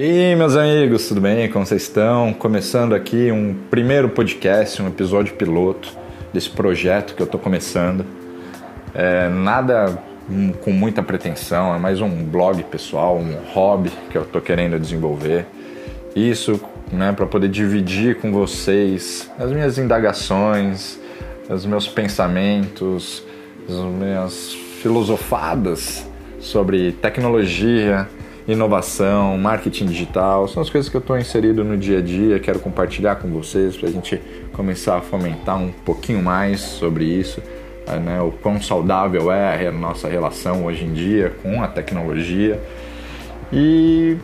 E meus amigos, tudo bem? Como vocês estão? Começando aqui um primeiro podcast, um episódio piloto desse projeto que eu estou começando. É, nada com muita pretensão, é mais um blog pessoal, um hobby que eu estou querendo desenvolver. Isso né, para poder dividir com vocês as minhas indagações, os meus pensamentos, as minhas filosofadas sobre tecnologia, inovação, marketing digital, são as coisas que eu estou inserido no dia a dia, quero compartilhar com vocês para a gente começar a fomentar um pouquinho mais sobre isso, eh, né, o quão saudável é a nossa relação hoje em dia com a tecnologia. E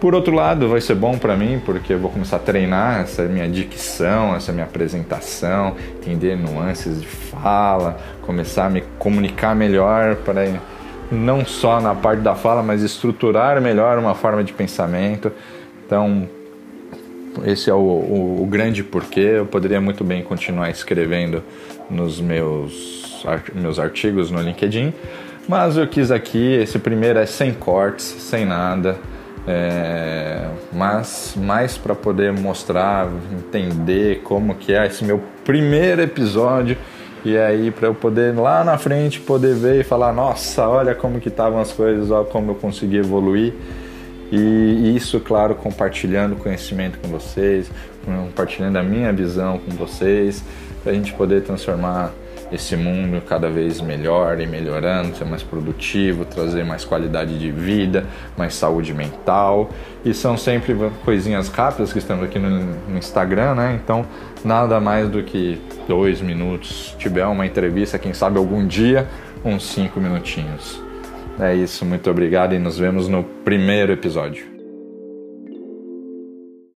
por outro lado, vai ser bom para mim porque eu vou começar a treinar essa minha dicção, essa minha apresentação, entender nuances de fala, começar a me comunicar melhor para não só na parte da fala, mas estruturar melhor uma forma de pensamento. Então, esse é o, o, o grande porquê. Eu poderia muito bem continuar escrevendo nos meus, meus artigos no LinkedIn, mas eu quis aqui. Esse primeiro é sem cortes, sem nada. É, mas mais para poder mostrar, entender como que é esse meu primeiro episódio e aí para eu poder lá na frente poder ver e falar, nossa, olha como que estavam as coisas, olha como eu consegui evoluir. E isso, claro, compartilhando conhecimento com vocês, compartilhando a minha visão com vocês, para a gente poder transformar esse mundo cada vez melhor e melhorando, ser mais produtivo, trazer mais qualidade de vida, mais saúde mental. E são sempre coisinhas rápidas que estamos aqui no, no Instagram, né? Então, nada mais do que dois minutos. Se tiver uma entrevista, quem sabe algum dia, uns cinco minutinhos. É isso, muito obrigado e nos vemos no primeiro episódio.